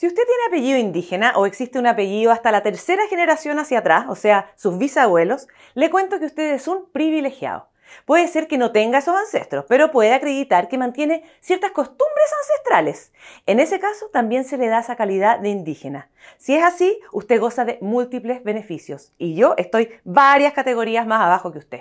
Si usted tiene apellido indígena o existe un apellido hasta la tercera generación hacia atrás, o sea, sus bisabuelos, le cuento que usted es un privilegiado. Puede ser que no tenga esos ancestros, pero puede acreditar que mantiene ciertas costumbres ancestrales. En ese caso, también se le da esa calidad de indígena. Si es así, usted goza de múltiples beneficios y yo estoy varias categorías más abajo que usted.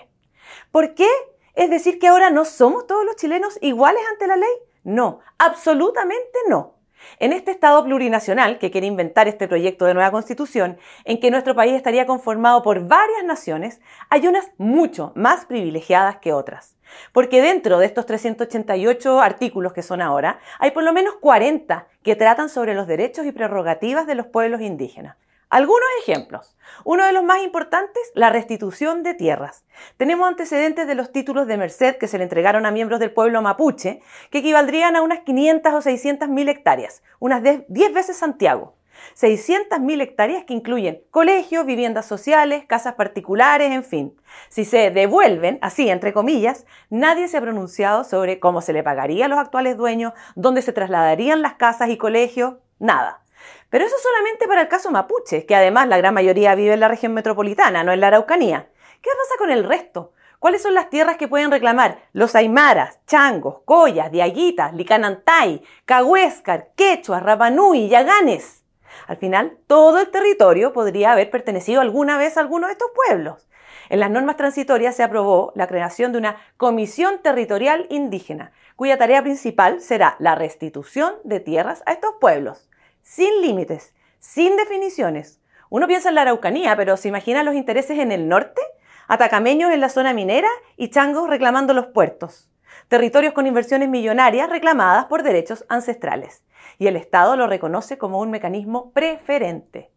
¿Por qué? ¿Es decir que ahora no somos todos los chilenos iguales ante la ley? No, absolutamente no. En este Estado plurinacional que quiere inventar este proyecto de nueva constitución, en que nuestro país estaría conformado por varias naciones, hay unas mucho más privilegiadas que otras. Porque dentro de estos 388 artículos que son ahora, hay por lo menos 40 que tratan sobre los derechos y prerrogativas de los pueblos indígenas. Algunos ejemplos. Uno de los más importantes, la restitución de tierras. Tenemos antecedentes de los títulos de merced que se le entregaron a miembros del pueblo mapuche, que equivaldrían a unas 500 o 600 mil hectáreas, unas 10 veces Santiago. 600 mil hectáreas que incluyen colegios, viviendas sociales, casas particulares, en fin. Si se devuelven, así entre comillas, nadie se ha pronunciado sobre cómo se le pagaría a los actuales dueños, dónde se trasladarían las casas y colegios, nada. Pero eso solamente para el caso mapuche, que además la gran mayoría vive en la región metropolitana, no en la Araucanía. ¿Qué pasa con el resto? ¿Cuáles son las tierras que pueden reclamar los aymaras, changos, collas, diaguitas, licanantay, cahuéscar, quechua, rapanui, yaganes? Al final, todo el territorio podría haber pertenecido alguna vez a alguno de estos pueblos. En las normas transitorias se aprobó la creación de una Comisión Territorial Indígena, cuya tarea principal será la restitución de tierras a estos pueblos sin límites, sin definiciones. Uno piensa en la Araucanía, pero ¿se imagina los intereses en el norte? Atacameños en la zona minera y changos reclamando los puertos. Territorios con inversiones millonarias reclamadas por derechos ancestrales. Y el Estado lo reconoce como un mecanismo preferente.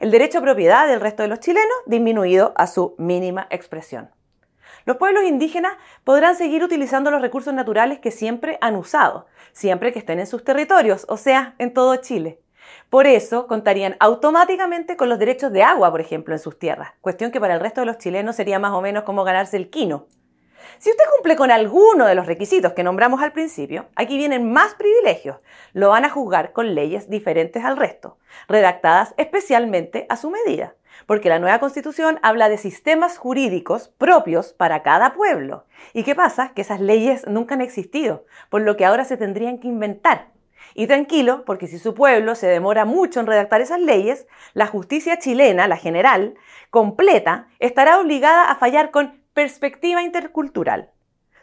El derecho a propiedad del resto de los chilenos disminuido a su mínima expresión. Los pueblos indígenas podrán seguir utilizando los recursos naturales que siempre han usado, siempre que estén en sus territorios, o sea, en todo Chile. Por eso contarían automáticamente con los derechos de agua, por ejemplo, en sus tierras, cuestión que para el resto de los chilenos sería más o menos como ganarse el quino. Si usted cumple con alguno de los requisitos que nombramos al principio, aquí vienen más privilegios. Lo van a juzgar con leyes diferentes al resto, redactadas especialmente a su medida, porque la nueva constitución habla de sistemas jurídicos propios para cada pueblo. ¿Y qué pasa? Que esas leyes nunca han existido, por lo que ahora se tendrían que inventar. Y tranquilo, porque si su pueblo se demora mucho en redactar esas leyes, la justicia chilena, la general, completa, estará obligada a fallar con perspectiva intercultural,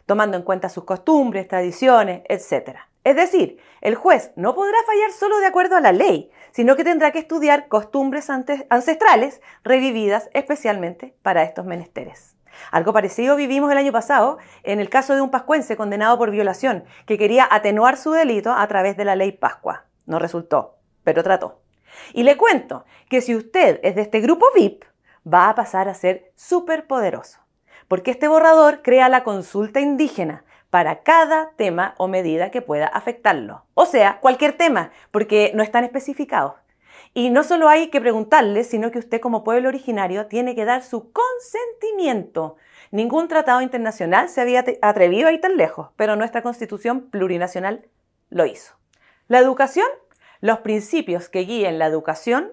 tomando en cuenta sus costumbres, tradiciones, etc. Es decir, el juez no podrá fallar solo de acuerdo a la ley, sino que tendrá que estudiar costumbres ancestrales revividas especialmente para estos menesteres. Algo parecido vivimos el año pasado en el caso de un pascuense condenado por violación, que quería atenuar su delito a través de la ley Pascua. No resultó, pero trató. Y le cuento que si usted es de este grupo VIP, va a pasar a ser súper poderoso, porque este borrador crea la consulta indígena para cada tema o medida que pueda afectarlo. O sea, cualquier tema, porque no están especificados. Y no solo hay que preguntarle, sino que usted como pueblo originario tiene que dar su consentimiento. Ningún tratado internacional se había atrevido a ir tan lejos, pero nuestra constitución plurinacional lo hizo. La educación, los principios que guíen la educación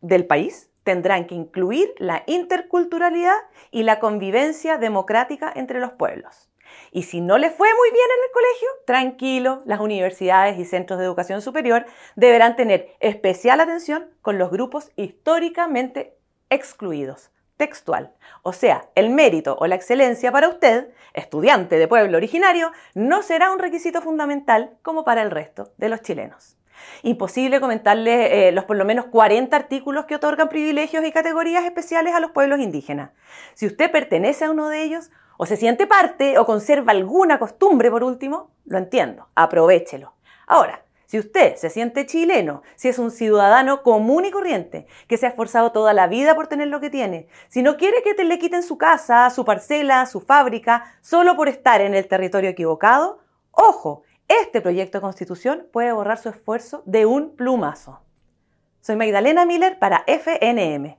del país tendrán que incluir la interculturalidad y la convivencia democrática entre los pueblos. Y si no le fue muy bien en el colegio, tranquilo, las universidades y centros de educación superior deberán tener especial atención con los grupos históricamente excluidos. Textual. O sea, el mérito o la excelencia para usted, estudiante de pueblo originario, no será un requisito fundamental como para el resto de los chilenos. Imposible comentarle eh, los por lo menos 40 artículos que otorgan privilegios y categorías especiales a los pueblos indígenas. Si usted pertenece a uno de ellos, o se siente parte o conserva alguna costumbre por último, lo entiendo, aprovechelo. Ahora, si usted se siente chileno, si es un ciudadano común y corriente, que se ha esforzado toda la vida por tener lo que tiene, si no quiere que te le quiten su casa, su parcela, su fábrica, solo por estar en el territorio equivocado, ojo, este proyecto de constitución puede borrar su esfuerzo de un plumazo. Soy Magdalena Miller para FNM.